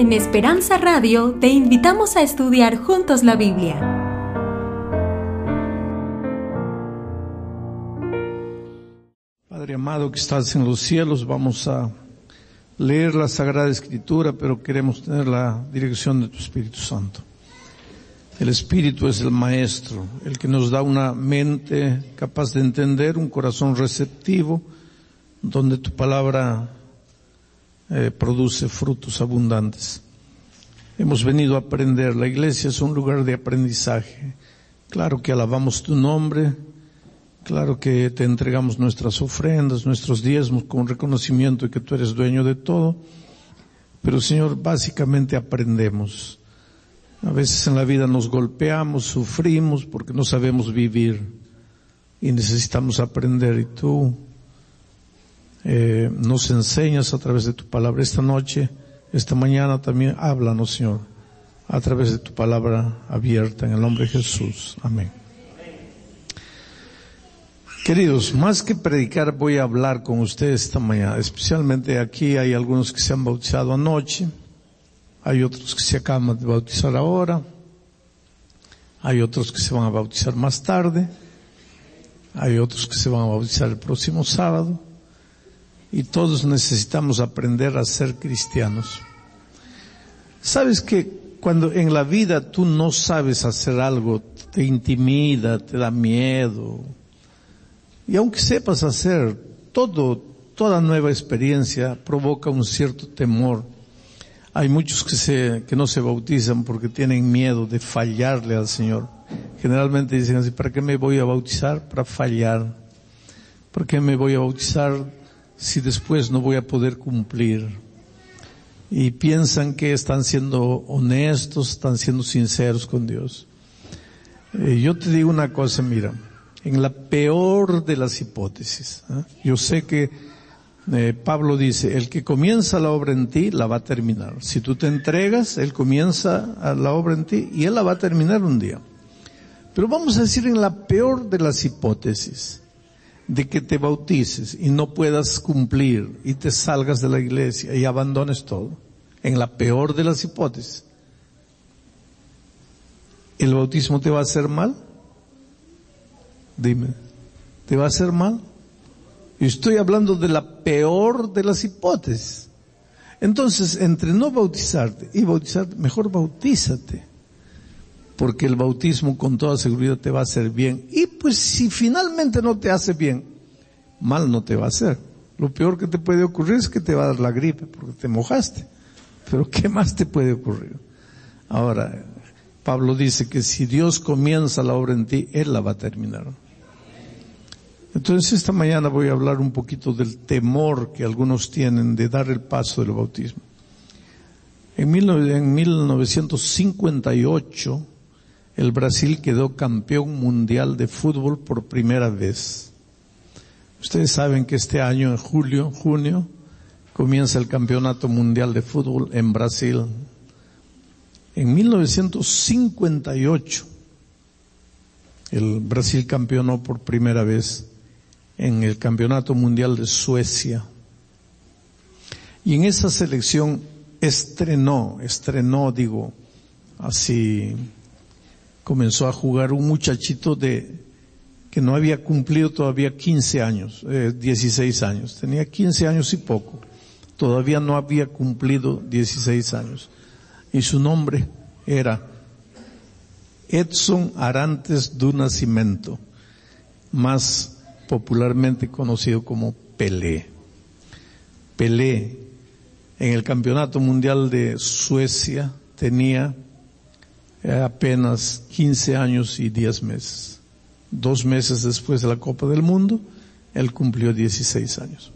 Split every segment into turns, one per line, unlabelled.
En Esperanza Radio te invitamos a estudiar juntos la Biblia.
Padre amado que estás en los cielos, vamos a leer la Sagrada Escritura, pero queremos tener la dirección de tu Espíritu Santo. El Espíritu es el Maestro, el que nos da una mente capaz de entender, un corazón receptivo, donde tu palabra eh, produce frutos abundantes. Hemos venido a aprender, la iglesia es un lugar de aprendizaje. Claro que alabamos tu nombre, claro que te entregamos nuestras ofrendas, nuestros diezmos con reconocimiento de que tú eres dueño de todo, pero Señor, básicamente aprendemos. A veces en la vida nos golpeamos, sufrimos porque no sabemos vivir y necesitamos aprender y tú eh, nos enseñas a través de tu palabra. Esta noche, esta mañana también háblanos, Señor, a través de tu palabra abierta en el nombre de Jesús. Amén. Queridos, más que predicar voy a hablar con ustedes esta mañana. Especialmente aquí hay algunos que se han bautizado anoche, hay otros que se acaban de bautizar ahora, hay otros que se van a bautizar más tarde, hay otros que se van a bautizar el próximo sábado y todos necesitamos aprender a ser cristianos. Sabes que cuando en la vida tú no sabes hacer algo, te intimida, te da miedo, y aunque sepas hacer todo, toda nueva experiencia provoca un cierto temor. Hay muchos que se, que no se bautizan porque tienen miedo de fallarle al Señor. Generalmente dicen así, ¿para qué me voy a bautizar? Para fallar. ¿Para qué me voy a bautizar si después no voy a poder cumplir? Y piensan que están siendo honestos, están siendo sinceros con Dios. Eh, yo te digo una cosa, mira, en la peor de las hipótesis, ¿eh? yo sé que eh, Pablo dice, el que comienza la obra en ti, la va a terminar. Si tú te entregas, Él comienza la obra en ti y Él la va a terminar un día. Pero vamos a decir en la peor de las hipótesis, de que te bautices y no puedas cumplir y te salgas de la iglesia y abandones todo, en la peor de las hipótesis, ¿el bautismo te va a hacer mal? Dime, ¿te va a hacer mal? Estoy hablando de la peor de las hipótesis. Entonces, entre no bautizarte y bautizarte, mejor bautízate porque el bautismo con toda seguridad te va a hacer bien. Y pues si finalmente no te hace bien, mal no te va a hacer. Lo peor que te puede ocurrir es que te va a dar la gripe porque te mojaste. Pero ¿qué más te puede ocurrir? Ahora, Pablo dice que si Dios comienza la obra en ti, Él la va a terminar. Entonces esta mañana voy a hablar un poquito del temor que algunos tienen de dar el paso del bautismo. En, 1958, el Brasil quedó campeón mundial de fútbol por primera vez. Ustedes saben que este año, en julio, junio, comienza el campeonato mundial de fútbol en Brasil. En 1958, el Brasil campeonó por primera vez en el campeonato mundial de Suecia. Y en esa selección estrenó, estrenó, digo, así comenzó a jugar un muchachito de, que no había cumplido todavía 15 años, 16 eh, años, tenía 15 años y poco, todavía no había cumplido 16 años. Y su nombre era Edson Arantes do Nascimento, más popularmente conocido como Pelé. Pelé, en el Campeonato Mundial de Suecia, tenía eh, apenas 15 años y 10 meses. Dos meses después de la Copa del Mundo, él cumplió 16 años.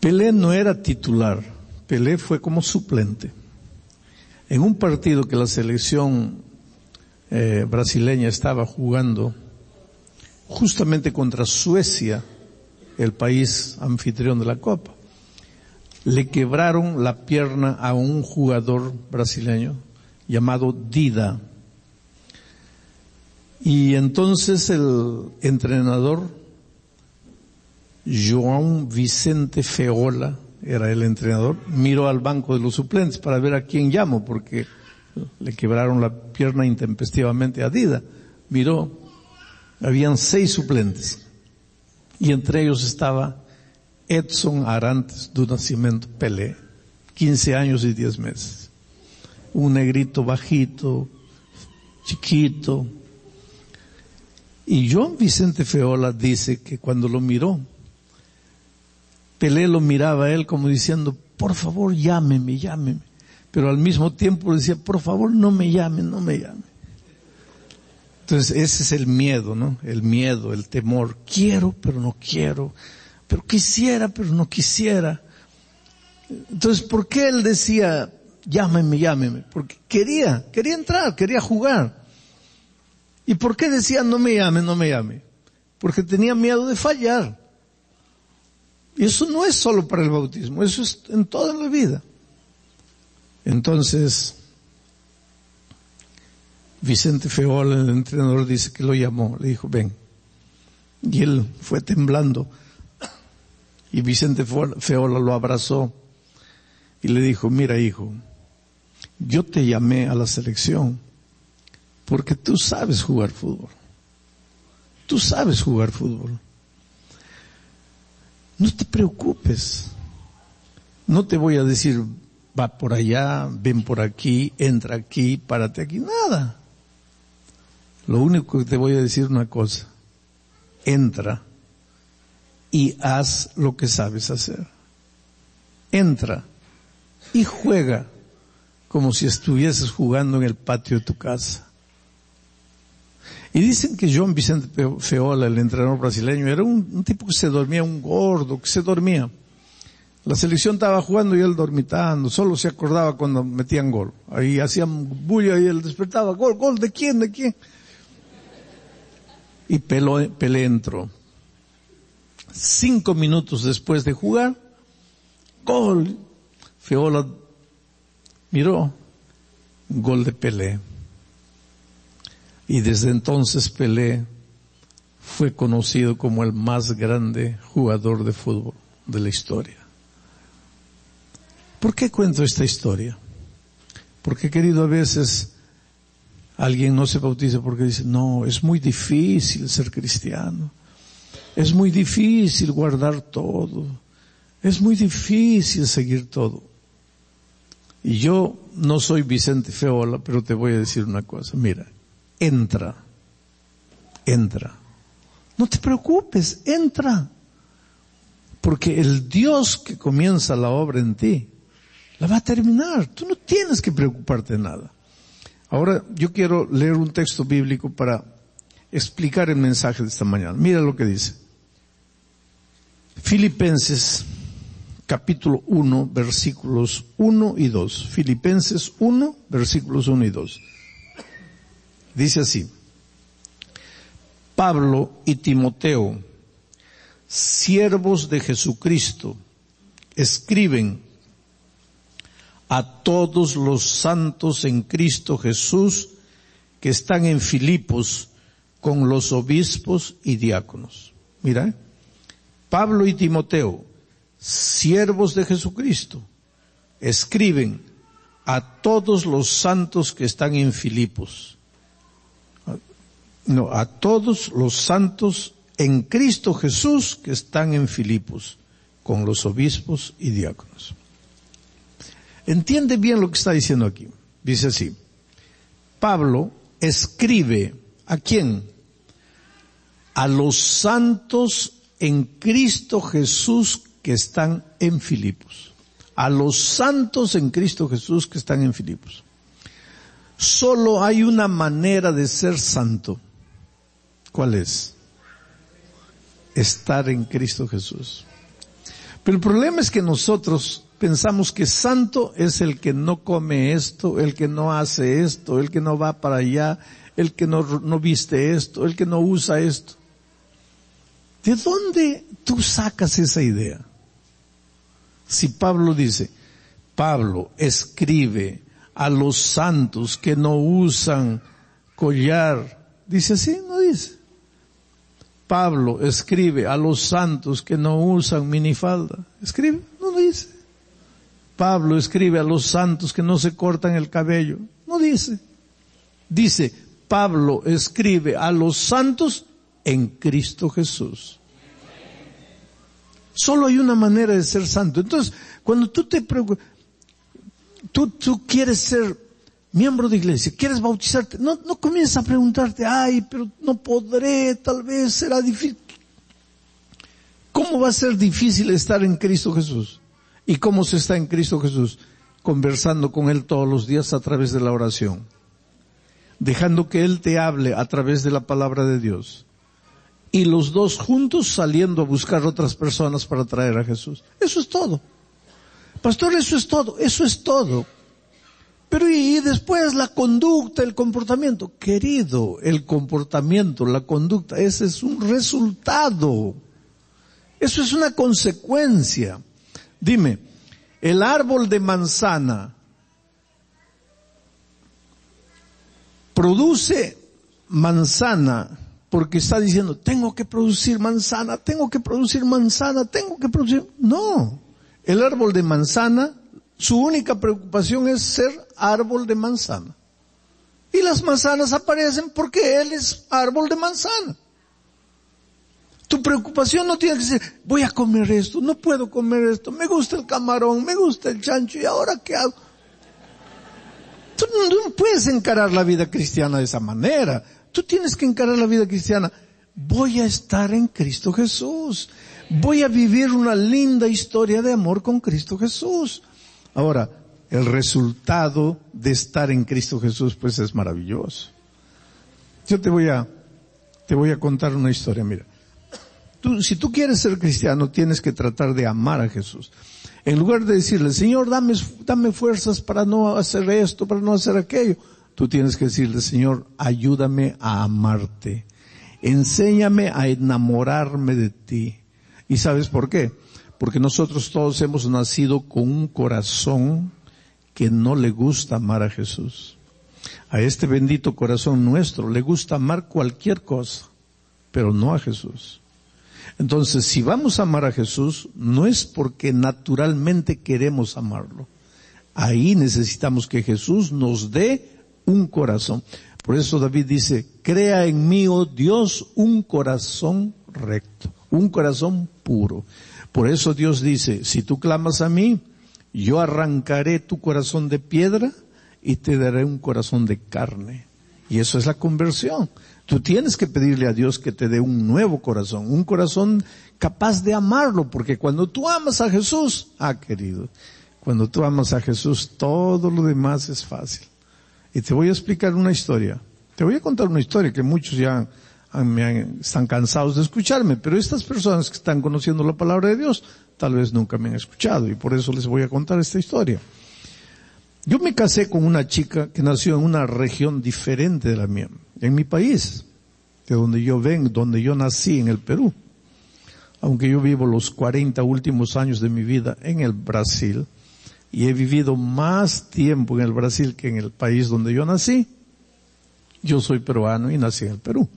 Pelé no era titular, Pelé fue como suplente. En un partido que la selección eh, brasileña estaba jugando justamente contra Suecia, el país anfitrión de la Copa, le quebraron la pierna a un jugador brasileño llamado Dida. Y entonces el entrenador João Vicente Feola, era el entrenador, miró al banco de los suplentes para ver a quién llamo, porque le quebraron la pierna intempestivamente a Dida. Miró, habían seis suplentes, y entre ellos estaba Edson Arantes do Nascimento Pelé, 15 años y 10 meses. Un negrito bajito, chiquito. Y John Vicente Feola dice que cuando lo miró, Pelé lo miraba a él como diciendo, por favor llámeme, llámeme. Pero al mismo tiempo decía, por favor no me llame, no me llame. Entonces ese es el miedo, ¿no? El miedo, el temor. Quiero, pero no quiero. Pero quisiera, pero no quisiera. Entonces, ¿por qué él decía, llámeme, llámeme? Porque quería, quería entrar, quería jugar. ¿Y por qué decía, no me llame, no me llame? Porque tenía miedo de fallar. Y eso no es solo para el bautismo, eso es en toda la vida. Entonces, Vicente Feola, el entrenador, dice que lo llamó, le dijo, ven. Y él fue temblando. Y Vicente Feola lo abrazó y le dijo, mira hijo, yo te llamé a la selección porque tú sabes jugar fútbol. Tú sabes jugar fútbol. No te preocupes. No te voy a decir, va por allá, ven por aquí, entra aquí, párate aquí, nada. Lo único que te voy a decir una cosa, entra y haz lo que sabes hacer. Entra y juega como si estuvieses jugando en el patio de tu casa. Y dicen que John Vicente Feola, el entrenador brasileño, era un, tipo que se dormía, un gordo, que se dormía. La selección estaba jugando y él dormitando, solo se acordaba cuando metían gol. Ahí hacían bulla y él despertaba, gol, gol, ¿de quién, de quién? Y Pelé entró. Cinco minutos después de jugar, gol. Feola miró, gol de Pelé. Y desde entonces Pelé fue conocido como el más grande jugador de fútbol de la historia. ¿Por qué cuento esta historia? Porque querido, a veces alguien no se bautiza porque dice, no, es muy difícil ser cristiano. Es muy difícil guardar todo. Es muy difícil seguir todo. Y yo no soy Vicente Feola, pero te voy a decir una cosa. Mira, entra, entra. No te preocupes, entra. Porque el Dios que comienza la obra en ti, la va a terminar. Tú no tienes que preocuparte de nada. Ahora yo quiero leer un texto bíblico para explicar el mensaje de esta mañana. Mira lo que dice. Filipenses capítulo 1 versículos 1 y 2. Filipenses 1 versículos 1 y 2. Dice así, Pablo y Timoteo, siervos de Jesucristo, escriben a todos los santos en Cristo Jesús que están en Filipos con los obispos y diáconos. Mira, Pablo y Timoteo, siervos de Jesucristo, escriben a todos los santos que están en Filipos no, a todos los santos en Cristo Jesús que están en Filipos, con los obispos y diáconos. Entiende bien lo que está diciendo aquí. Dice así, Pablo escribe a quién? A los santos en Cristo Jesús que están en Filipos. A los santos en Cristo Jesús que están en Filipos. Solo hay una manera de ser santo ¿Cuál es? Estar en Cristo Jesús. Pero el problema es que nosotros pensamos que santo es el que no come esto, el que no hace esto, el que no va para allá, el que no, viste esto, el que no usa esto. ¿De dónde tú sacas esa idea? Si Pablo dice, Pablo escribe a los santos que no usan collar, dice así, no dice. Pablo escribe a los santos que no usan minifalda. Escribe, no dice. Pablo escribe a los santos que no se cortan el cabello. No dice. Dice, Pablo escribe a los santos en Cristo Jesús. Solo hay una manera de ser santo. Entonces, cuando tú te preocupas, tú, tú quieres ser miembro de iglesia, quieres bautizarte, no, no comiences a preguntarte, ay, pero no podré, tal vez será difícil. ¿Cómo va a ser difícil estar en Cristo Jesús? ¿Y cómo se está en Cristo Jesús? Conversando con Él todos los días a través de la oración. Dejando que Él te hable a través de la palabra de Dios. Y los dos juntos saliendo a buscar otras personas para traer a Jesús. Eso es todo. Pastor, eso es todo. Eso es todo. Pero y, después la conducta, el comportamiento. Querido, el comportamiento, la conducta, ese es un resultado. Eso es una consecuencia. Dime, el árbol de manzana produce manzana porque está diciendo, tengo que producir manzana, tengo que producir manzana, tengo que producir... No, el árbol de manzana su única preocupación es ser árbol de manzana. Y las manzanas aparecen porque él es árbol de manzana. Tu preocupación no tiene que ser, voy a comer esto, no puedo comer esto, me gusta el camarón, me gusta el chancho, ¿y ahora qué hago? Tú no puedes encarar la vida cristiana de esa manera. Tú tienes que encarar la vida cristiana. Voy a estar en Cristo Jesús. Voy a vivir una linda historia de amor con Cristo Jesús. Ahora, el resultado de estar en Cristo Jesús pues es maravilloso. Yo te voy a, te voy a contar una historia, mira. Tú, si tú quieres ser cristiano, tienes que tratar de amar a Jesús. En lugar de decirle, Señor, dame, dame fuerzas para no hacer esto, para no hacer aquello, tú tienes que decirle, Señor, ayúdame a amarte. Enséñame a enamorarme de ti. ¿Y sabes por qué? porque nosotros todos hemos nacido con un corazón que no le gusta amar a Jesús. A este bendito corazón nuestro le gusta amar cualquier cosa, pero no a Jesús. Entonces, si vamos a amar a Jesús, no es porque naturalmente queremos amarlo. Ahí necesitamos que Jesús nos dé un corazón. Por eso David dice, crea en mí, oh Dios, un corazón recto, un corazón puro. Por eso Dios dice, si tú clamas a mí, yo arrancaré tu corazón de piedra y te daré un corazón de carne. Y eso es la conversión. Tú tienes que pedirle a Dios que te dé un nuevo corazón, un corazón capaz de amarlo, porque cuando tú amas a Jesús, ah querido, cuando tú amas a Jesús, todo lo demás es fácil. Y te voy a explicar una historia. Te voy a contar una historia que muchos ya están cansados de escucharme, pero estas personas que están conociendo la palabra de Dios tal vez nunca me han escuchado y por eso les voy a contar esta historia. Yo me casé con una chica que nació en una región diferente de la mía, en mi país, de donde yo vengo, donde yo nací en el Perú. Aunque yo vivo los 40 últimos años de mi vida en el Brasil y he vivido más tiempo en el Brasil que en el país donde yo nací, yo soy peruano y nací en el Perú.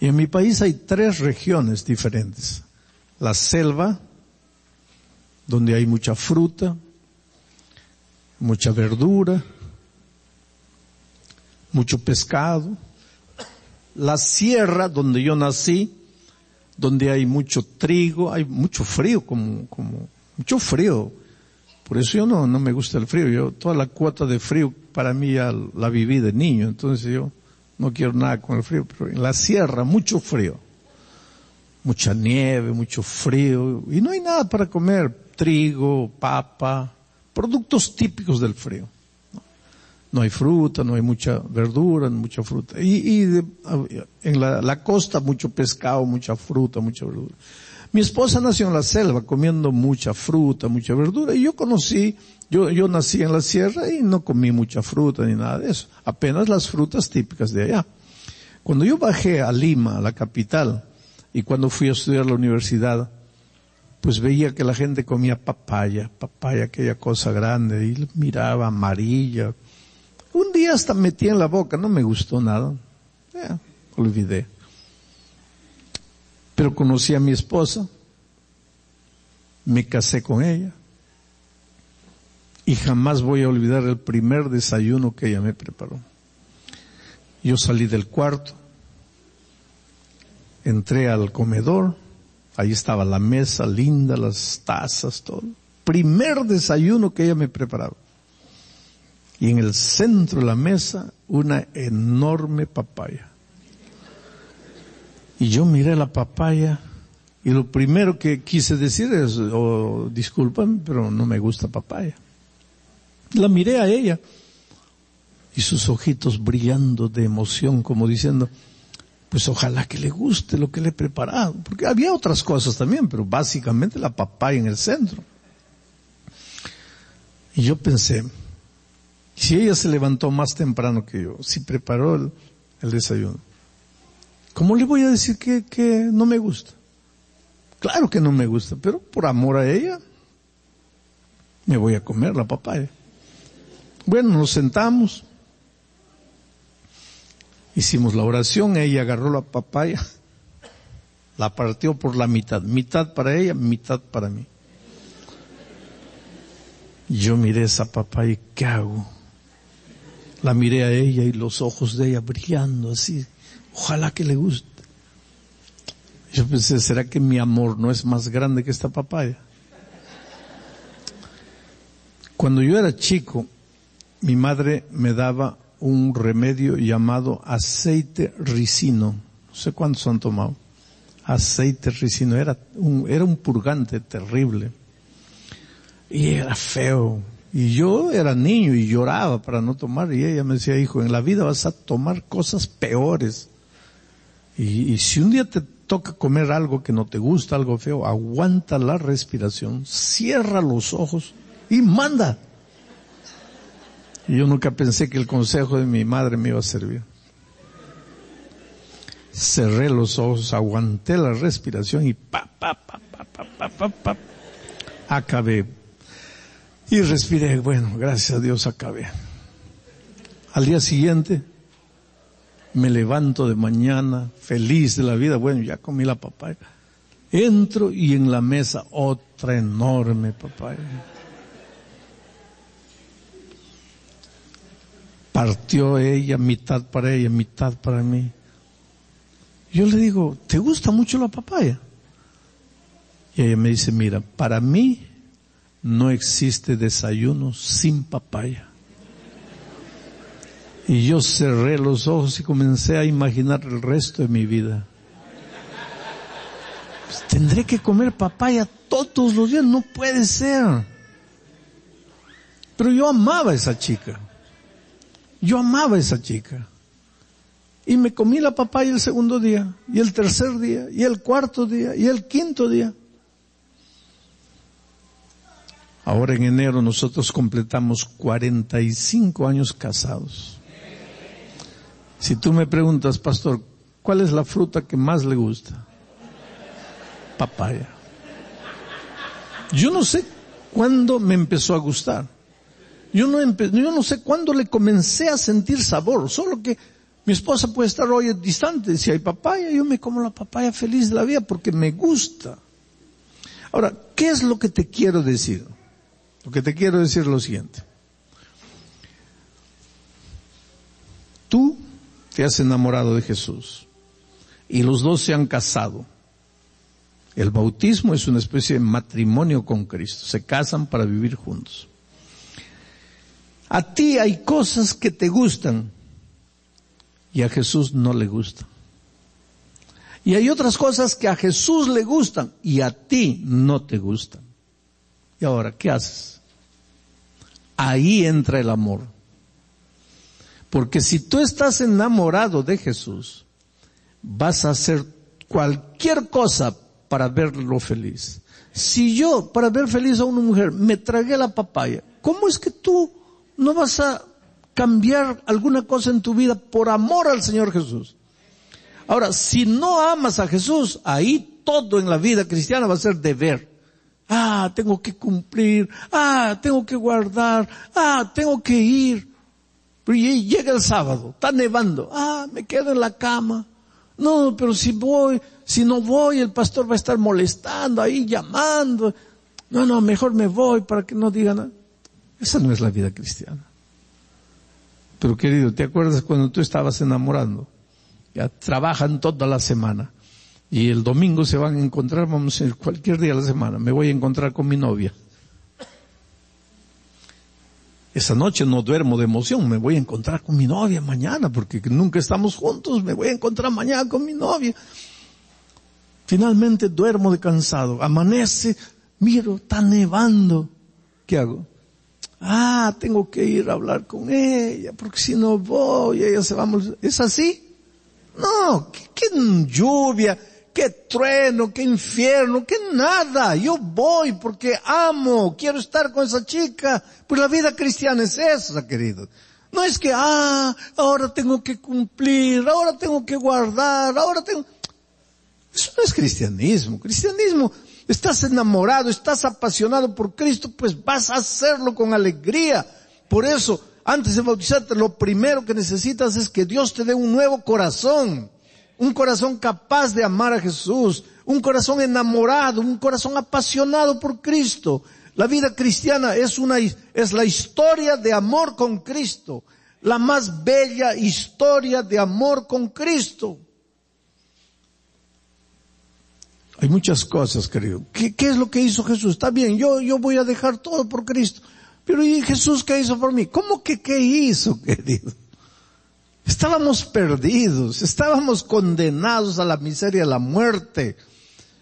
Y en mi país hay tres regiones diferentes. La selva, donde hay mucha fruta, mucha verdura, mucho pescado. La sierra, donde yo nací, donde hay mucho trigo, hay mucho frío, como, como, mucho frío. Por eso yo no, no me gusta el frío. Yo, toda la cuota de frío para mí ya la viví de niño. Entonces yo, no quiero nada con el frío, pero en la sierra mucho frío, mucha nieve, mucho frío, y no hay nada para comer, trigo, papa, productos típicos del frío. No, hay fruta, no hay mucha verdura, mucha fruta. Y, en la, la costa mucho pescado, mucha fruta, mucha verdura. Mi esposa nació en la selva comiendo mucha fruta, mucha verdura, y yo conocí yo, yo nací en la sierra y no comí mucha fruta ni nada de eso. Apenas las frutas típicas de allá. Cuando yo bajé a Lima, a la capital, y cuando fui a estudiar a la universidad, pues veía que la gente comía papaya, papaya, aquella cosa grande, y miraba amarilla. Un día hasta metí en la boca, no me gustó nada. Olvidé. Pero conocí a mi esposa, me casé con ella, Y jamás voy a olvidar el primer desayuno que ella me preparó. Yo salí del cuarto, entré al comedor, ahí estaba la mesa linda, las tazas, todo. Primer desayuno que ella me preparaba. Y en el centro de la mesa, una enorme papaya. Y yo miré la papaya y lo primero que quise decir es, oh, disculpen, pero no me gusta papaya. La miré a ella y sus ojitos brillando de emoción como diciendo, pues ojalá que le guste lo que le he preparado, porque había otras cosas también, pero básicamente la papaya en el centro. Y yo pensé, si ella se levantó más temprano que yo, si preparó el, desayuno, ¿cómo le voy a decir que, que no me gusta? Claro que no me gusta, pero por amor a ella, me voy a comer la papaya. Bueno, nos sentamos, hicimos la oración, ella agarró la papaya, la partió por la mitad, mitad para ella, mitad para mí. Yo miré esa papaya y ¿qué hago? La miré a ella y los ojos de ella brillando así. Ojalá que le guste. Yo pensé, ¿será que mi amor no es más grande que esta papaya? Cuando yo era chico, mi madre me daba un remedio llamado aceite ricino. No sé cuántos han tomado. Aceite ricino. Era un, era un purgante terrible. Y era feo. Y yo era niño y lloraba para no tomar. Y ella me decía, hijo, en la vida vas a tomar cosas peores. Y, si un día te toca comer algo que no te gusta, algo feo, aguanta la respiración, cierra los ojos y manda. Y yo nunca pensé que el consejo de mi madre me iba a servir. Cerré los ojos, aguanté la respiración y pa, pa, pa, pa, pa, pa, pa, acabé. Y respiré, bueno, gracias a Dios acabé. Al día siguiente, me levanto de mañana, feliz de la vida, bueno, ya comí la papaya. Entro y en la mesa otra enorme papaya. partió ella, mitad para ella, mitad para mí. Yo le digo, ¿te gusta mucho la papaya? Y ella me dice, mira, para mí no existe desayuno sin papaya. Y yo cerré los ojos y comencé a imaginar el resto de mi vida. Pues, tendré que comer papaya todos los días, no puede ser. Pero yo amaba a esa chica. Yo amaba a esa chica. Y me comí la papaya el segundo día, y el tercer día, y el cuarto día, y el quinto día. Ahora en enero nosotros completamos 45 años casados. Si tú me preguntas, pastor, ¿cuál es la fruta que más le gusta? Papaya. Yo no sé cuándo me empezó a gustar. Yo no, yo no sé cuándo le comencé a sentir sabor, solo que mi esposa puede estar hoy distante. Si hay papaya, yo me como la papaya feliz de la vida porque me gusta. Ahora, ¿qué es lo que te quiero decir? Lo que te quiero decir es lo siguiente. Tú te has enamorado de Jesús y los dos se han casado. El bautismo es una especie de matrimonio con Cristo. Se casan para vivir juntos. A ti hay cosas que te gustan y a Jesús no le gustan. Y hay otras cosas que a Jesús le gustan y a ti no te gustan. ¿Y ahora qué haces? Ahí entra el amor. Porque si tú estás enamorado de Jesús, vas a hacer cualquier cosa para verlo feliz. Si yo, para ver feliz a una mujer, me tragué la papaya, ¿cómo es que tú no vas a cambiar alguna cosa en tu vida por amor al Señor Jesús. Ahora, si no amas a Jesús, ahí todo en la vida cristiana va a ser deber. Ah, tengo que cumplir. Ah, tengo que guardar. Ah, tengo que ir. Pero llega el sábado, está nevando. Ah, me quedo en la cama. No, pero si voy, si no voy, el pastor va a estar molestando ahí, llamando. No, no, mejor me voy para que no digan nada. Esa no es la vida cristiana. Pero querido, ¿te acuerdas cuando tú estabas enamorando? Ya trabajan toda la semana. Y el domingo se van a encontrar, vamos a ir cualquier día de la semana, me voy a encontrar con mi novia. Esa noche no duermo de emoción, me voy a encontrar con mi novia mañana, porque nunca estamos juntos, me voy a encontrar mañana con mi novia. Finalmente duermo de cansado, amanece, miro, está nevando. ¿Qué hago? Ah, tengo que ir a hablar con ella, porque si no voy, ella se va a ¿Es así? No, qué, qué lluvia, qué trueno, qué infierno, qué nada. Yo voy porque amo, quiero estar con esa chica. Pues la vida cristiana es esa, querido. No es que, ah, ahora tengo que cumplir, ahora tengo que guardar, ahora tengo... Eso no es cristianismo. Cristianismo, estás enamorado, estás apasionado por Cristo, pues vas a hacerlo con alegría. Por eso, antes de bautizarte, lo primero que necesitas es que Dios te dé un nuevo corazón un corazón capaz de amar a Jesús, un corazón enamorado, un corazón apasionado por Cristo. La vida cristiana es una, es la historia de amor con Cristo, la más bella historia de amor con Cristo. Hay muchas cosas, querido. ¿Qué, ¿Qué, es lo que hizo Jesús? Está bien, yo, yo voy a dejar todo por Cristo. Pero ¿y Jesús qué hizo por mí? ¿Cómo que qué hizo, querido? Estábamos perdidos, estábamos condenados a la miseria, a la muerte.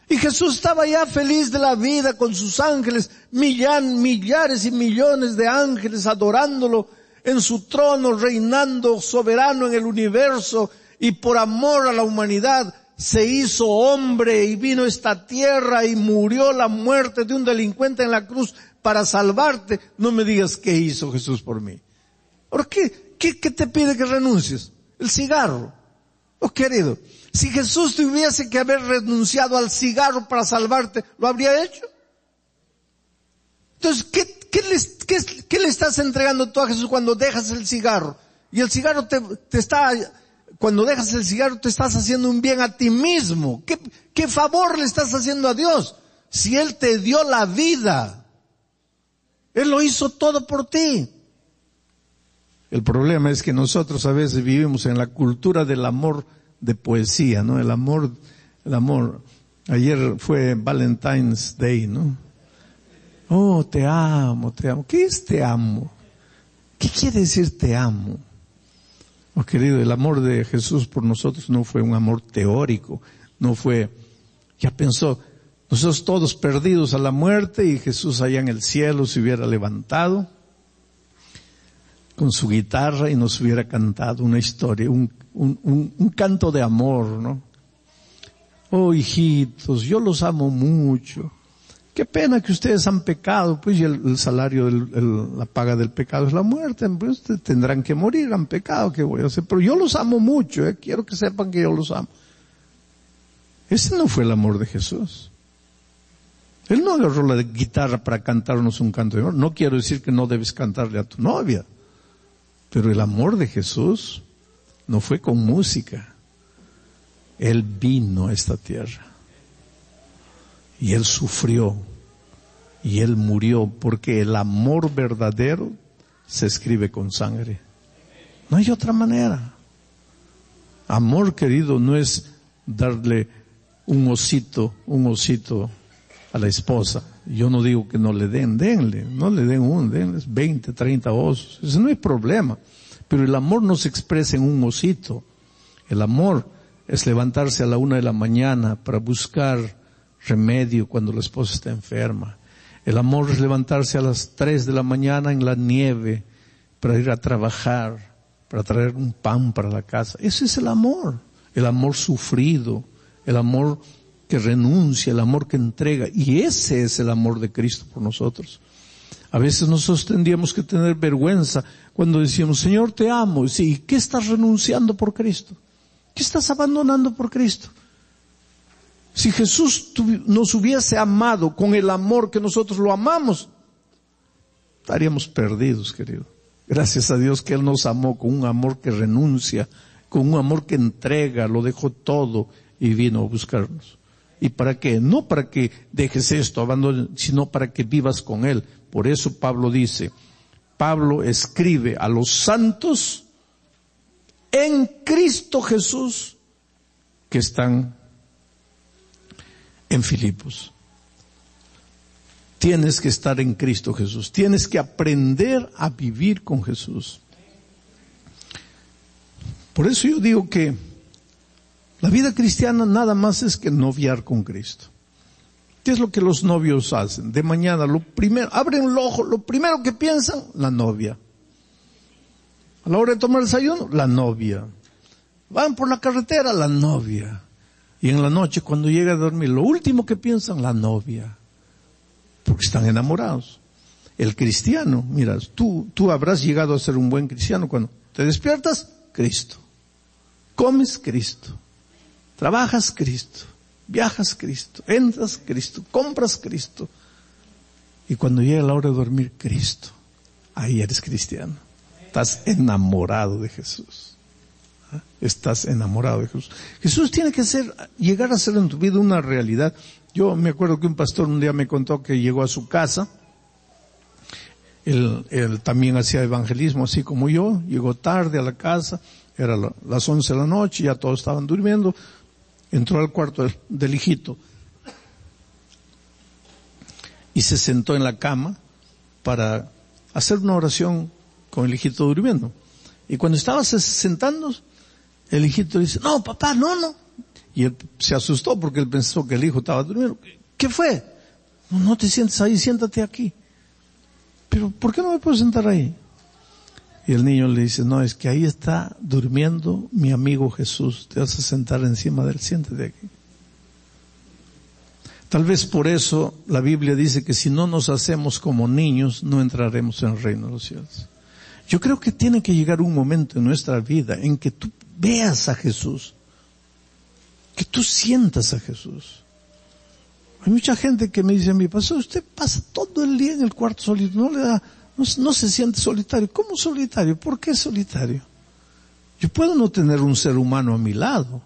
Y Jesús estaba ya feliz de la vida con sus ángeles, millan, millares y millones de ángeles adorándolo en su trono, reinando soberano en el universo y por amor a la humanidad se hizo hombre y vino esta tierra y murió la muerte de un delincuente en la cruz para salvarte. No me digas qué hizo Jesús por mí. ¿Por qué? ¿Qué, te pide que renuncies? El cigarro. Oh querido, si Jesús tuviese que haber renunciado al cigarro para salvarte, ¿lo habría hecho? Entonces, ¿qué, le, estás entregando tú a Jesús cuando dejas el cigarro? Y el cigarro te, está, cuando dejas el cigarro te estás haciendo un bien a ti mismo. ¿Qué, ¿Qué favor le estás haciendo a Dios? Si Él te dio la vida. Él lo hizo todo por ti. El problema es que nosotros a veces vivimos en la cultura del amor de poesía, ¿no? El amor, el amor. Ayer fue Valentine's Day, ¿no? Oh, te amo, te amo. ¿Qué es te amo? ¿Qué quiere decir te amo? Oh, querido, el amor de Jesús por nosotros no fue un amor teórico, no fue, ya pensó, nosotros todos perdidos a la muerte y Jesús allá en el cielo se hubiera levantado con su guitarra y nos hubiera cantado una historia, un, un, un, canto de amor, ¿no? Oh, hijitos, yo los amo mucho. Qué pena que ustedes han pecado, pues y el, salario, del, la paga del pecado es la muerte, pues tendrán que morir, han pecado, ¿qué voy a hacer? Pero yo los amo mucho, ¿eh? quiero que sepan que yo los amo. Ese no fue el amor de Jesús. Él no agarró la guitarra para cantarnos un canto de amor. No quiero decir que no debes cantarle a tu novia. Pero el amor de Jesús no fue con música. Él vino a esta tierra. Y Él sufrió. Y Él murió porque el amor verdadero se escribe con sangre. No hay otra manera. Amor querido no es darle un osito, un osito a la esposa. Yo no digo que no le den, denle, no le den un, denle 20, 30 osos. No es problema. Pero el amor no se expresa en un osito. El amor es levantarse a la una de la mañana para buscar remedio cuando la esposa está enferma. El amor es levantarse a las tres de la mañana en la nieve para ir a trabajar, para traer un pan para la casa. Ese es el amor. El amor sufrido, el amor que renuncia, el amor que entrega. Y ese es el amor de Cristo por nosotros. A veces nosotros tendríamos que tener vergüenza cuando decíamos, Señor, te amo. Sí, ¿qué estás renunciando por Cristo? ¿Qué estás abandonando por Cristo? Si Jesús nos hubiese amado con el amor que nosotros lo amamos, estaríamos perdidos, querido. Gracias a Dios que Él nos amó con un amor que renuncia, con un amor que entrega, lo dejó todo y vino a buscarnos. ¿Y para qué? No para que dejes esto, sino para que vivas con Él. Por eso Pablo dice, Pablo escribe a los santos en Cristo Jesús que están en Filipos. Tienes que estar en Cristo Jesús. Tienes que aprender a vivir con Jesús. Por eso yo digo que la vida cristiana nada más es que noviar con Cristo. ¿Qué es lo que los novios hacen? De mañana, lo primero, abren el ojo, lo primero que piensan, la novia. A la hora de tomar desayuno, la novia. Van por la carretera, la novia. Y en la noche, cuando llega a dormir, lo último que piensan, la novia porque están enamorados. El cristiano, mira, tú, tú habrás llegado a ser un buen cristiano cuando te despiertas, Cristo. Comes, Cristo. Trabajas, Cristo. Viajas, Cristo. Entras, Cristo. Compras, Cristo. Y cuando llega la hora de dormir, Cristo. Ahí eres cristiano. Estás enamorado de Jesús. ¿Ah? Estás enamorado de Jesús. Jesús tiene que ser, llegar a ser en tu vida una realidad. Yo me acuerdo que un pastor un día me contó que llegó a su casa, él, también hacía evangelismo así como yo, llegó tarde a la casa, era las once de la noche, ya todos estaban durmiendo, entró al cuarto del, hijito y se sentó en la cama para hacer una oración con el hijito durmiendo. Y cuando estaba sentando, el hijito dice, no, papá, no, no, y él se asustó porque él pensó que el hijo estaba durmiendo. ¿Qué fue? No, no te sientes ahí, siéntate aquí. Pero, ¿por qué no me puedo sentar ahí? Y el niño le dice, no, es que ahí está durmiendo mi amigo Jesús. Te vas a sentar encima de él, siéntate aquí. Tal vez por eso la Biblia dice que si no nos hacemos como niños, no entraremos en el reino de los cielos. Yo creo que tiene que llegar un momento en nuestra vida en que tú veas a Jesús que tú sientas a Jesús. Hay mucha gente que me dice a mí, pastor, usted pasa todo el día en el cuarto solito, no le da, no, se siente solitario. ¿Cómo solitario? ¿Por qué solitario? Yo puedo no tener un ser humano a mi lado,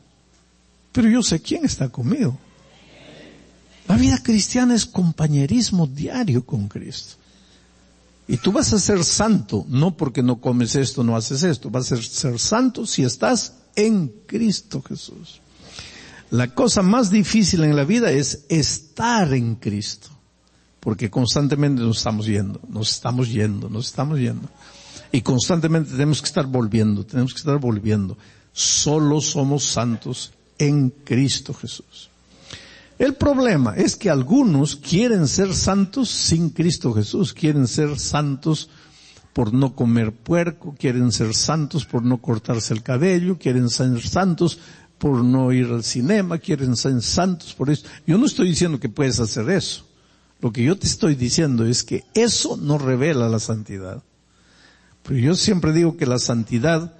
pero yo sé quién está conmigo. La vida cristiana es compañerismo diario con Cristo. Y tú vas a ser santo, no porque no comes esto, no haces esto, vas a ser santo si estás en Cristo Jesús. La cosa más difícil en la vida es estar en Cristo. Porque constantemente nos estamos yendo, nos estamos yendo, nos estamos yendo. Y constantemente tenemos que estar volviendo, tenemos que estar volviendo. Solo somos santos en Cristo Jesús. El problema es que algunos quieren ser santos sin Cristo Jesús, quieren ser santos por no comer puerco, quieren ser santos por no cortarse el cabello, quieren ser santos por no ir al cinema, quieren ser santos por eso. Yo no estoy diciendo que puedes hacer eso. Lo que yo te estoy diciendo es que eso no revela la santidad. Pero yo siempre digo que la santidad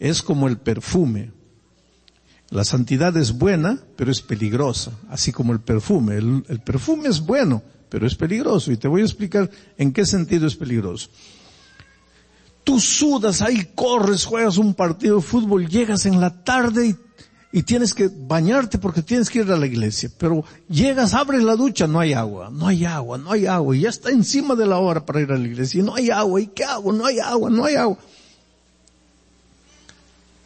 es como el perfume. La santidad es buena, pero es peligrosa, así como el perfume. El, el, perfume es bueno, pero es peligroso. Y te voy a explicar en qué sentido es peligroso. Tú sudas, ahí corres, juegas un partido de fútbol, llegas en la tarde y y tienes que bañarte porque tienes que ir a la iglesia. Pero llegas, abres la ducha, no hay agua, no hay agua, no hay agua. Y ya está encima de la hora para ir a la iglesia. Y no hay agua, ¿y qué hago? No hay agua, no hay agua.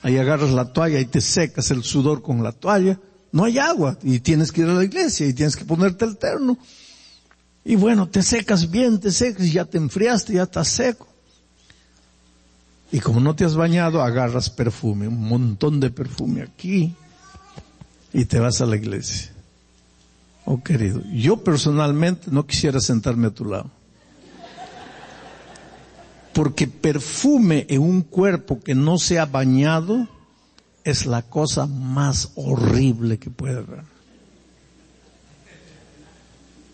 Ahí agarras la toalla y te secas el sudor con la toalla. No hay agua y tienes que ir a la iglesia y tienes que ponerte el terno. Y bueno, te secas bien, te secas ya te enfriaste, ya estás seco. Y como no te has bañado, agarras perfume, un montón de perfume aquí, y te vas a la iglesia. Oh querido, yo personalmente no quisiera sentarme a tu lado. Porque perfume en un cuerpo que no se ha bañado es la cosa más horrible que puede haber.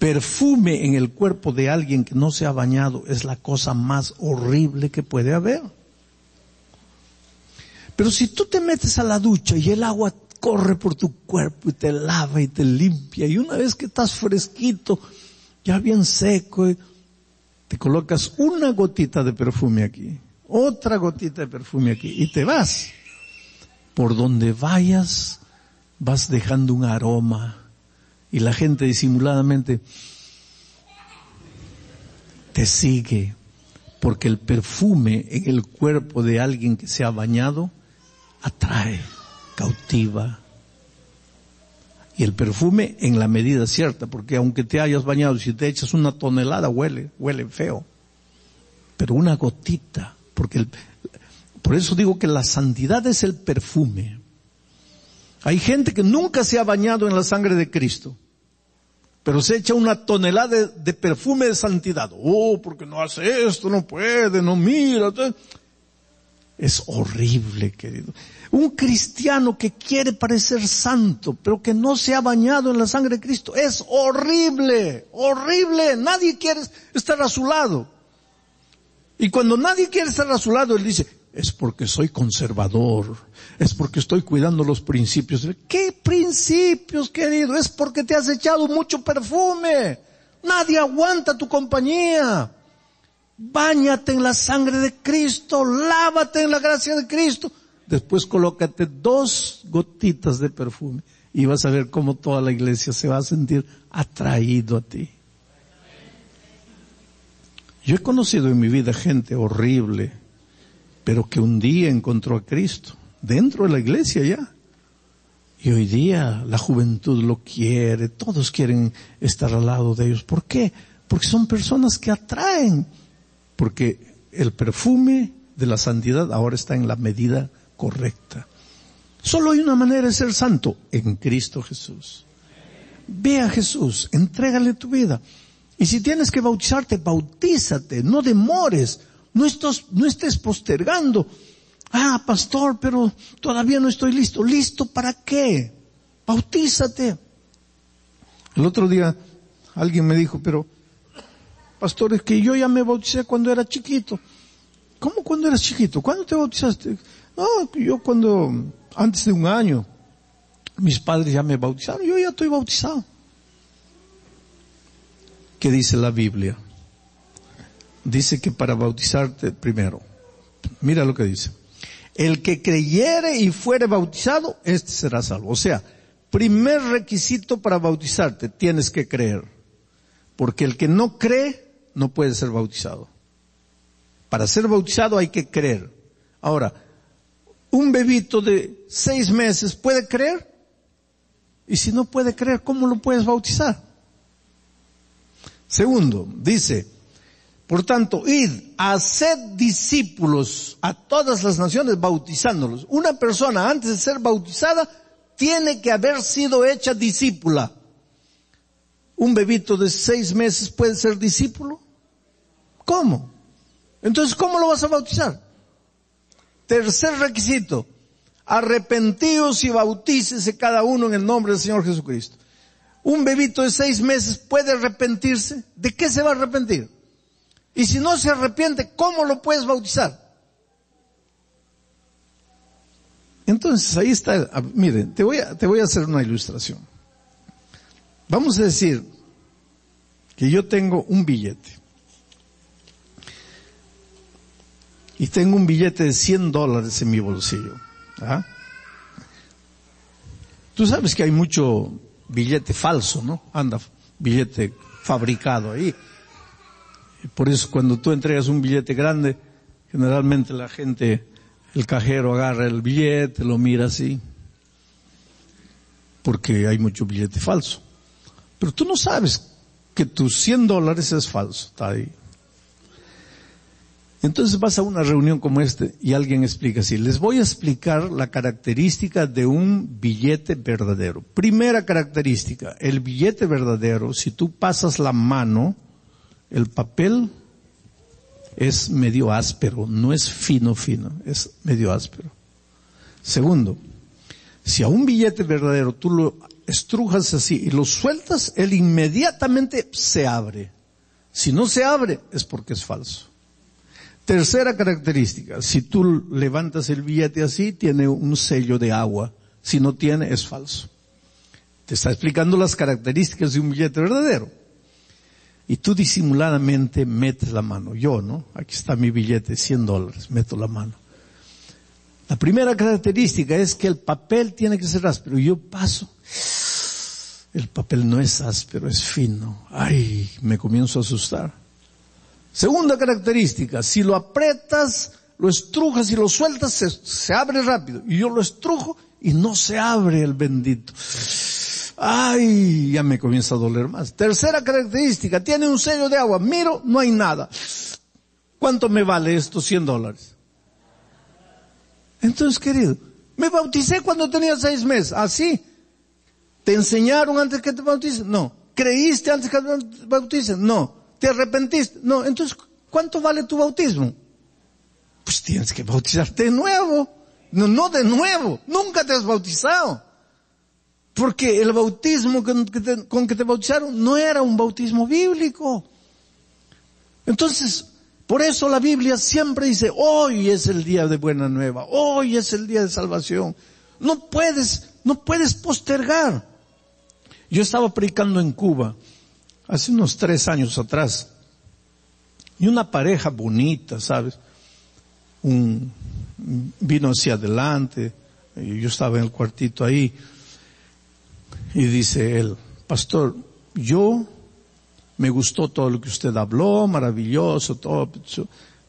Perfume en el cuerpo de alguien que no se ha bañado es la cosa más horrible que puede haber. Pero si tú te metes a la ducha y el agua corre por tu cuerpo y te lava y te limpia y una vez que estás fresquito, ya bien seco, te colocas una gotita de perfume aquí, otra gotita de perfume aquí y te vas. Por donde vayas, vas dejando un aroma y la gente disimuladamente te sigue Porque el perfume en el cuerpo de alguien que se ha bañado atrae, cautiva. Y el perfume en la medida cierta, porque aunque te hayas bañado, si te echas una tonelada huele, huele feo. Pero una gotita, porque el, por eso digo que la santidad es el perfume. Hay gente que nunca se ha bañado en la sangre de Cristo, pero se echa una tonelada de, perfume de santidad. Oh, porque no hace esto, no puede, no mira. Es horrible, querido. Un cristiano que quiere parecer santo, pero que no se ha bañado en la sangre de Cristo, es horrible, horrible. Nadie quiere estar a su lado. Y cuando nadie quiere estar a su lado, él dice, es porque soy conservador, es porque estoy cuidando los principios. ¿Qué principios, querido? Es porque te has echado mucho perfume. Nadie aguanta tu compañía. Báñate en la sangre de Cristo, lávate en la gracia de Cristo. Después colócate dos gotitas de perfume y vas a ver cómo toda la iglesia se va a sentir atraído a ti. Yo he conocido en mi vida gente horrible, pero que un día encontró a Cristo dentro de la iglesia ya. Y hoy día la juventud lo quiere, todos quieren estar al lado de ellos. ¿Por qué? Porque son personas que atraen, porque el perfume de la santidad ahora está en la medida correcta. Solo hay una manera de ser santo, en Cristo Jesús. Ve a Jesús, entrégale tu vida. Y si tienes que bautizarte, bautízate, no demores. No, no estés postergando. Ah, pastor, pero todavía no estoy listo. ¿Listo para qué? Bautízate. El otro día alguien me dijo, pero, pastor, es que yo ya me bauticé cuando era chiquito. ¿Cómo cuando eras chiquito? ¿Cuándo te bautizaste? No, yo cuando, antes de un año, mis padres ya me bautizaron, yo ya estoy bautizado. ¿Qué dice la Biblia? dice que para bautizarte primero, mira lo que dice, el que creyere y fuere bautizado, este será salvo. O sea, primer requisito para bautizarte, tienes que creer. Porque el que no cree, no puede ser bautizado. Para ser bautizado hay que creer. Ahora, un bebito de seis meses puede creer. Y si no puede creer, ¿cómo lo puedes bautizar? Segundo, dice, por tanto, id, haced discípulos a todas las naciones bautizándolos. Una persona antes de ser bautizada tiene que haber sido hecha discípula. ¿Un bebito de seis meses puede ser discípulo? ¿Cómo? Entonces, ¿cómo lo vas a bautizar? Tercer requisito, arrepentíos y bautícese cada uno en el nombre del Señor Jesucristo. ¿Un bebito de seis meses puede arrepentirse? ¿De qué se va a arrepentir? Y si no se arrepiente, ¿cómo lo puedes bautizar? Entonces ahí está, miren, te voy a, te voy a hacer una ilustración. Vamos a decir que yo tengo un billete. Y tengo un billete de 100 dólares en mi bolsillo. ¿ah? Tú sabes que hay mucho billete falso, ¿no? Anda, billete fabricado ahí. Por eso cuando tú entregas un billete grande, generalmente la gente, el cajero agarra el billete, lo mira así, porque hay mucho billete falso. Pero tú no sabes que tus 100 dólares es falso, está ahí. Entonces vas a una reunión como este y alguien explica así, les voy a explicar la característica de un billete verdadero. Primera característica, el billete verdadero, si tú pasas la mano, el papel es medio áspero, no es fino fino, es medio áspero. Segundo, si a un billete verdadero tú lo estrujas así y lo sueltas, él inmediatamente se abre. Si no se abre es porque es falso. Tercera característica, si tú levantas el billete así, tiene un sello de agua. Si no tiene, es falso. Te está explicando las características de un billete verdadero y tú disimuladamente metes la mano. Yo, ¿no? Aquí está mi billete, 100 dólares, meto la mano. La primera característica es que el papel tiene que ser áspero. Yo paso. El papel no es áspero, es fino. Ay, me comienzo a asustar. Segunda característica, si lo apretas, lo estrujas y lo sueltas, se, abre rápido. Y yo lo estrujo y no se abre el bendito. Ay, ya me comienza a doler más. Tercera característica, tiene un sello de agua. Miro, no hay nada. ¿Cuánto me vale esto? 100 dólares. Entonces, querido, me bauticé cuando tenía seis meses. ¿Así? ¿Te enseñaron antes que te bauticen? No. ¿Creíste antes que te bauticen? No. ¿Te arrepentiste? No. Entonces, ¿cuánto vale tu bautismo? Pues tienes que bautizarte de nuevo. No, no de nuevo. Nunca te has bautizado. Porque el bautismo con que, te, bautizaron no era un bautismo bíblico. Entonces, por eso la Biblia siempre dice, hoy es el día de buena nueva, hoy es el día de salvación. No puedes, no puedes postergar. Yo estaba predicando en Cuba hace unos tres años atrás y una pareja bonita, ¿sabes? Un, vino hacia adelante, yo estaba en el cuartito ahí y dice él, pastor, yo me gustó todo lo que usted habló, maravilloso, todo,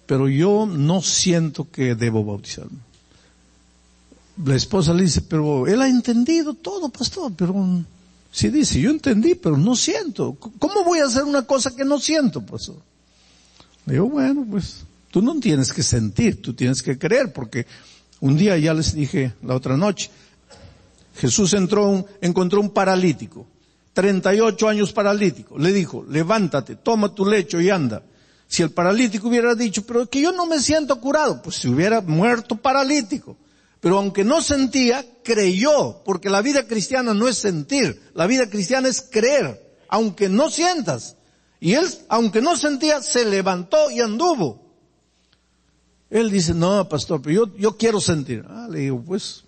pero yo no siento que debo bautizarme. La esposa le dice, pero él ha entendido todo, pastor, pero sí dice, yo entendí, pero no siento. ¿Cómo voy a hacer una cosa que no siento, pastor? Le digo, bueno, pues tú no tienes que sentir, tú tienes que creer, porque un día ya les dije la otra noche, Jesús entró, encontró un paralítico, 38 años paralítico. Le dijo, levántate, toma tu lecho y anda. Si el paralítico hubiera dicho, pero que yo no me siento curado, pues se hubiera muerto paralítico. Pero aunque no sentía, creyó, porque la vida cristiana no es sentir, la vida cristiana es creer, aunque no sientas. Y él, aunque no sentía, se levantó y anduvo. Él dice, no, pastor, pero yo, yo quiero sentir. Ah, le digo, pues,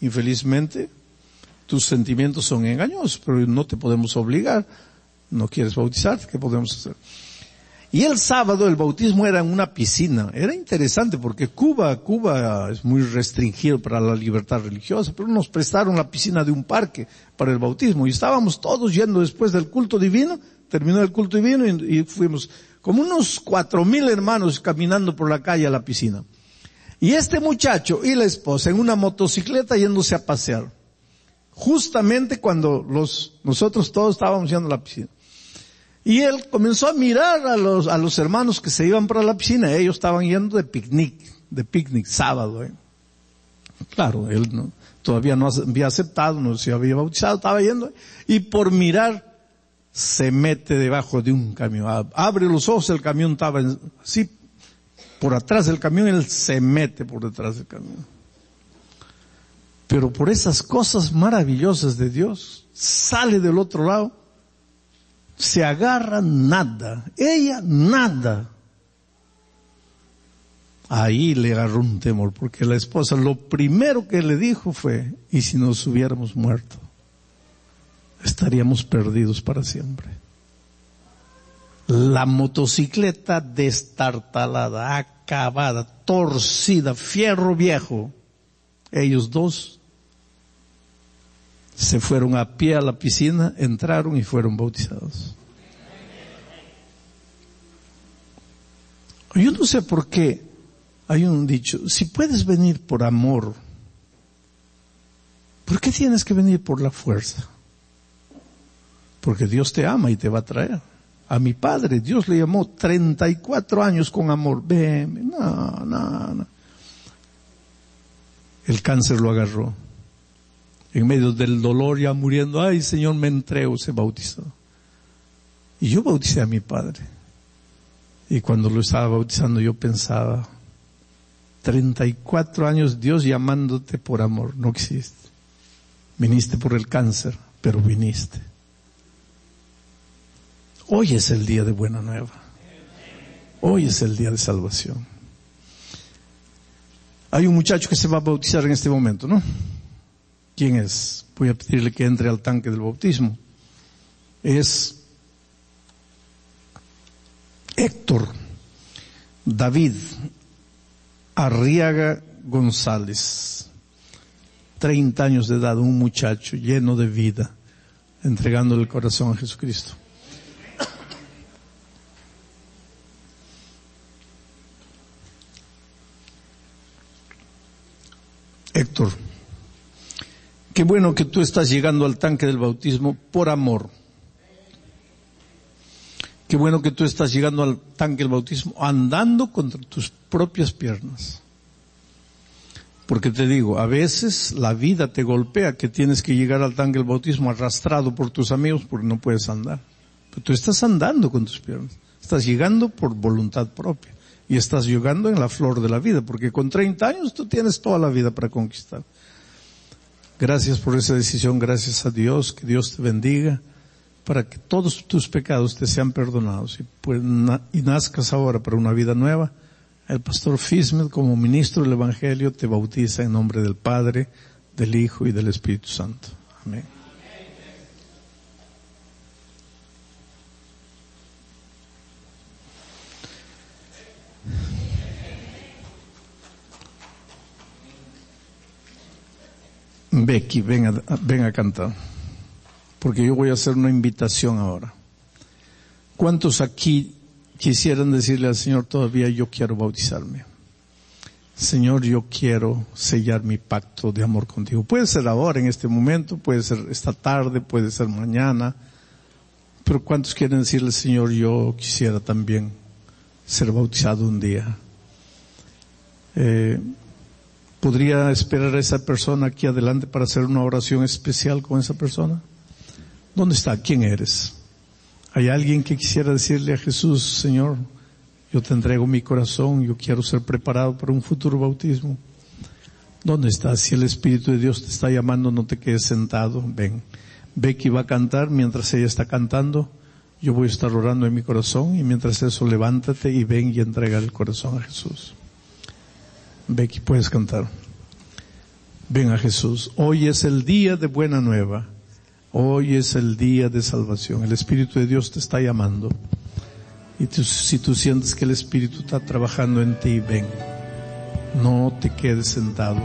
infelizmente, tus sentimientos son engañosos, pero no te podemos obligar. No quieres bautizarte, ¿qué podemos hacer? Y el sábado el bautismo era en una piscina. Era interesante porque Cuba, Cuba es muy restringido para la libertad religiosa, pero nos prestaron la piscina de un parque para el bautismo y estábamos todos yendo después del culto divino, terminó el culto divino y, fuimos como unos cuatro mil hermanos caminando por la calle a la piscina. Y este muchacho y la esposa en una motocicleta yéndose a pasear justamente cuando los, nosotros todos estábamos yendo a la piscina. Y él comenzó a mirar a los, a los hermanos que se iban para la piscina. Ellos estaban yendo de picnic, de picnic, sábado. ¿eh? Claro, él no, todavía no había aceptado, no se había bautizado, estaba yendo. Y por mirar, se mete debajo de un camión. Abre los ojos, el camión estaba así, por atrás del camión, él se mete por detrás del camión. Pero por esas cosas maravillosas de Dios, sale del otro lado, se agarra nada, ella nada. Ahí le agarró un temor, porque la esposa lo primero que le dijo fue, ¿y si nos hubiéramos muerto? Estaríamos perdidos para siempre. La motocicleta destartalada, acabada, torcida, fierro viejo. Ellos dos se fueron a pie a la piscina, entraron y fueron bautizados. Yo no sé por qué hay un dicho, si puedes venir por amor, ¿por qué tienes que venir por la fuerza? Porque Dios te ama y te va a traer. A mi padre, Dios le llamó 34 años con amor. Ven, no, no, no. El cáncer lo agarró en medio del dolor ya muriendo, ay Señor, me entrego, se bautizó. Y yo bauticé a mi padre. Y cuando lo estaba bautizando yo pensaba, 34 años Dios llamándote por amor, no existe. Viniste por el cáncer, pero viniste. Hoy es el día de buena nueva. Hoy es el día de salvación. Hay un muchacho que se va a bautizar en este momento, ¿no? quién es, voy a pedirle que entre al tanque del bautismo, es Héctor David Arriaga González, 30 años de edad, un muchacho lleno de vida, entregándole el corazón a Jesucristo. Héctor qué bueno que tú estás llegando al tanque del bautismo por amor. Qué bueno que tú estás llegando al tanque del bautismo andando contra tus propias piernas. Porque te digo, a veces la vida te golpea que tienes que llegar al tanque del bautismo arrastrado por tus amigos porque no puedes andar. Pero tú estás andando con tus piernas. Estás llegando por voluntad propia. Y estás llegando en la flor de la vida, porque con 30 años tú tienes toda la vida para conquistar. Gracias por esa decisión, gracias a Dios, que Dios te bendiga para que todos tus pecados te sean perdonados y, pues, nazcas ahora para una vida nueva. El pastor Fismed, como ministro del Evangelio, te bautiza en nombre del Padre, del Hijo y del Espíritu Santo. Amén. Becky, ven a, a cantar porque yo voy a hacer una invitación ahora. ¿Cuántos aquí quisieran decirle al Señor todavía yo quiero bautizarme? Señor, yo quiero sellar mi pacto de amor contigo. Puede ser ahora, en este momento, puede ser esta tarde, puede ser mañana, pero ¿cuántos quieren decirle, Señor, yo quisiera también ser bautizado un día? Eh, ¿Podría esperar a esa persona aquí adelante para hacer una oración especial con esa persona? ¿Dónde está? ¿Quién eres? ¿Hay alguien que quisiera decirle a Jesús, Señor, yo te entrego mi corazón, yo quiero ser preparado para un futuro bautismo? ¿Dónde estás? Si el Espíritu de Dios te está llamando, no te quedes sentado, ven. Becky va a cantar mientras ella está cantando. Yo voy a estar orando en mi corazón y mientras eso levántate y ven y entrega el corazón a Jesús. Becky, puedes cantar. Ven a Jesús. Hoy es el día de buena nueva. Hoy es el día de salvación. El Espíritu de Dios te está llamando. Y si tú sientes que el Espíritu está trabajando en ti, ven. No te quedes sentado.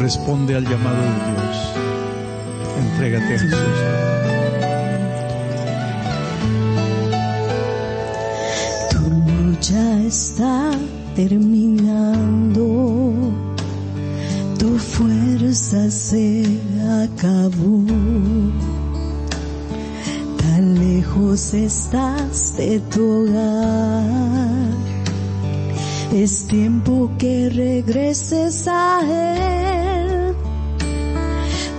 Responde al llamado de Dios. Entrégate a Jesús.
Tu lucha está terminando tu fuerza se acabó. Tan lejos estás de tu hogar. Es tiempo que regreses a Él.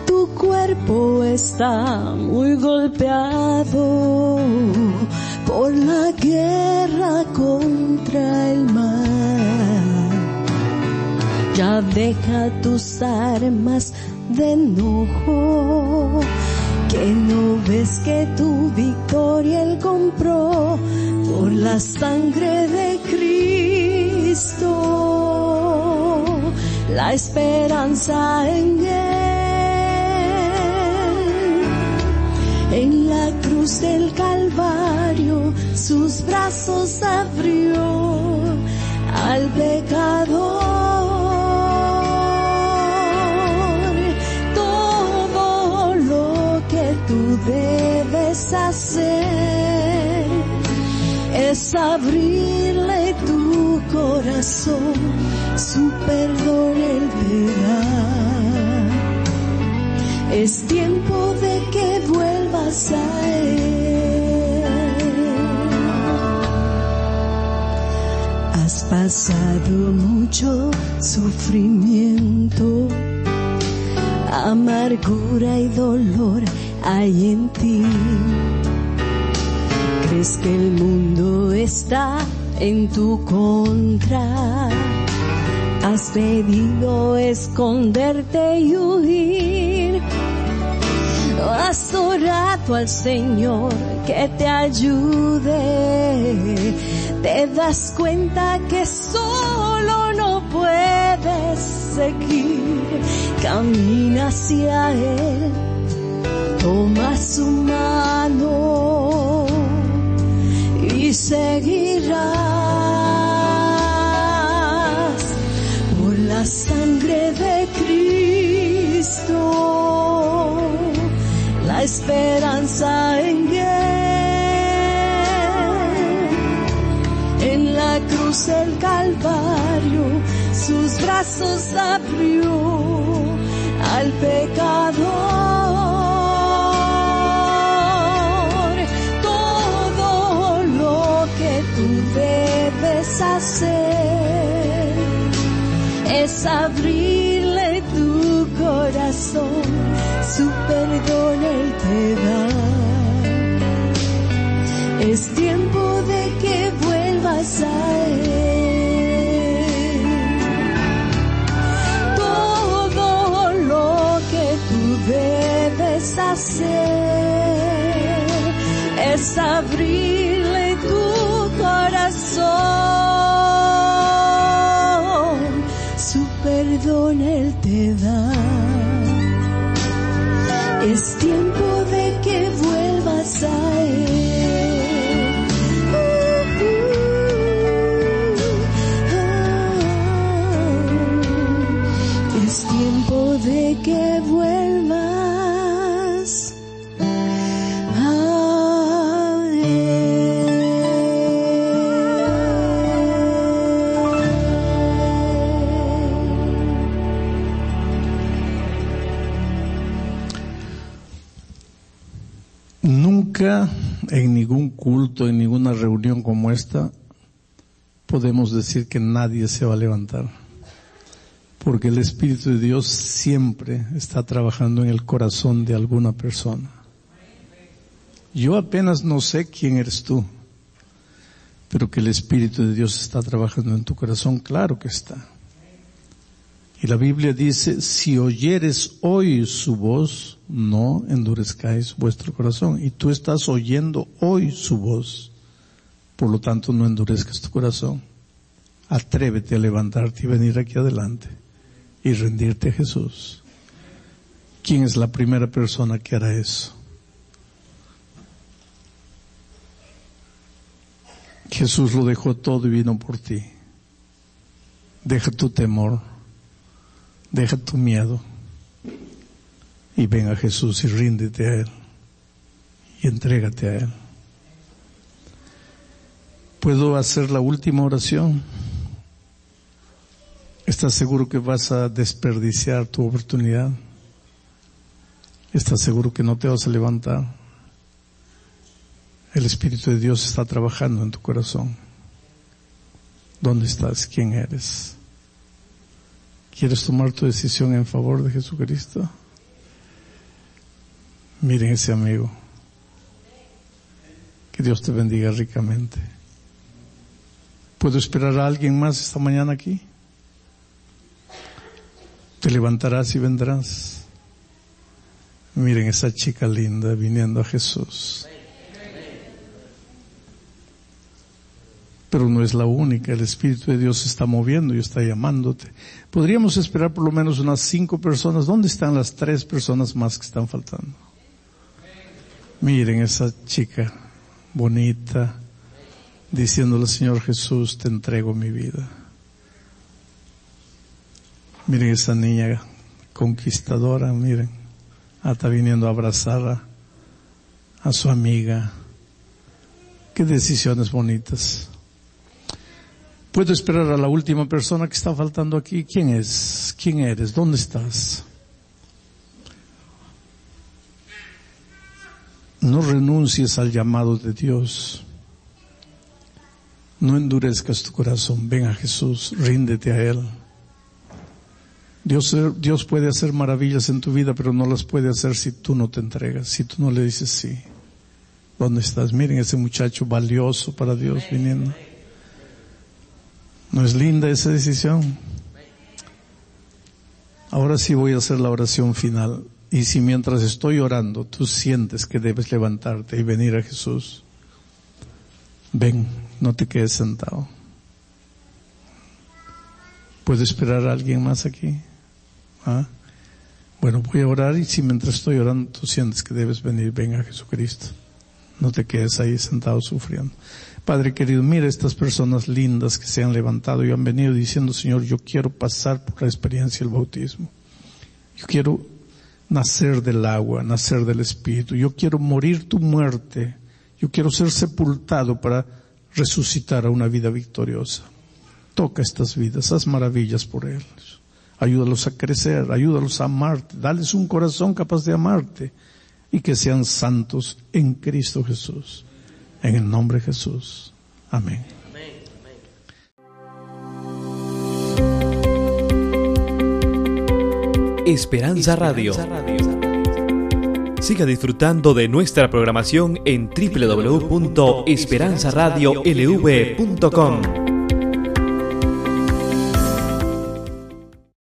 Tu cuerpo está muy golpeado por la guerra contra el mal ya deja tus armas de enojo, que no ves que tu victoria él compró por la sangre de Cristo, la esperanza en él, en la cruz del Calvario, sus brazos abrió al pecador debes hacer es abrirle tu corazón, su perdón el verá. Es tiempo de que vuelvas Has pasado mucho sufrimiento, amargura y dolor hay en ti. Crees que el mundo está en tu contra. Has pedido esconderte y huir. Has orado al Señor que te ayude. Te das cuenta que solo no puedes seguir. Camina hacia Él toma su mano y seguirás por la esperanza en en la cruz del Calvario, sus brazos abrió al pecador. Todo lo que tú debes hacer es abrirle tu corazón, su perdón él Es tiempo de que vuelvas a él. Todo lo que tú debes hacer es abrirle tu corazón. Su perdón él te da. Es tiempo
en ninguna reunión como esta, podemos decir que nadie se va a levantar. Porque el Espíritu de Dios siempre está trabajando en el corazón de alguna persona. Yo apenas no sé quién eres tú, pero que el Espíritu de Dios está trabajando en tu corazón, claro que está. Y la Biblia dice, si oyeres hoy su voz, no endurezcáis vuestro corazón. Y tú estás oyendo hoy su voz. Por lo tanto, no endurezcas tu corazón. Atrévete a levantarte y venir aquí adelante y rendirte a Jesús. ¿Quién es la primera persona que hará eso? Jesús lo dejó todo y vino por ti. Deja tu temor, deja tu miedo y ven a Jesús y ríndete a Él y entrégate a Él. ¿Puedo hacer la última oración? ¿Estás seguro que vas a desperdiciar tu oportunidad? ¿Estás seguro que no te vas a levantar? El Espíritu de Dios está trabajando en tu corazón. ¿Dónde estás? ¿Quién eres? ¿Quieres tomar tu decisión en favor de Jesucristo? Miren ese amigo. Que Dios te bendiga ricamente. ¿Puedo esperar a alguien más esta mañana aquí? Te levantarás y vendrás. Miren esa chica linda viniendo a Jesús. Pero no es la única, el Espíritu de Dios está moviendo y está llamándote. Podríamos esperar por lo menos unas cinco personas. ¿Dónde están las tres personas más que están faltando? Miren esa chica bonita, diciéndole, Señor Jesús, te entrego mi vida. Miren esa niña conquistadora, miren, está viniendo a abrazar a su amiga. Qué decisiones bonitas. Puedo esperar a la última persona que está faltando aquí. ¿Quién es? ¿Quién eres? ¿Dónde estás? No renuncies al llamado de Dios. No endurezcas tu corazón. Ven a Jesús, ríndete a Él. Dios, Dios puede hacer maravillas en tu vida, pero no las puede hacer si tú no te entregas, si tú no le dices sí. ¿Dónde estás? Miren ese muchacho valioso para Dios viniendo. ¿No es linda esa decisión? Ahora sí voy a hacer la oración final. Y si mientras estoy orando tú sientes que debes levantarte y venir a Jesús, ven, no te quedes sentado. ¿Puedo esperar a alguien más aquí? ¿Ah? Bueno, voy a orar y si mientras estoy orando tú sientes que debes venir, ven a Jesucristo. No te quedes ahí sentado sufriendo. Padre querido, mira estas personas lindas que se han levantado y han venido diciendo, Señor, yo quiero pasar por la experiencia del bautismo. Yo quiero nacer del agua, nacer del Espíritu. Yo quiero morir tu muerte. Yo quiero ser sepultado para resucitar a una vida victoriosa. Toca estas vidas, haz maravillas por ellos. Ayúdalos a crecer, ayúdalos a amarte, dales un corazón capaz de amarte y que sean santos en Cristo Jesús. En el nombre de Jesús. Amén.
Esperanza Radio. Siga disfrutando de nuestra programación en www.esperanzaradiolv.com.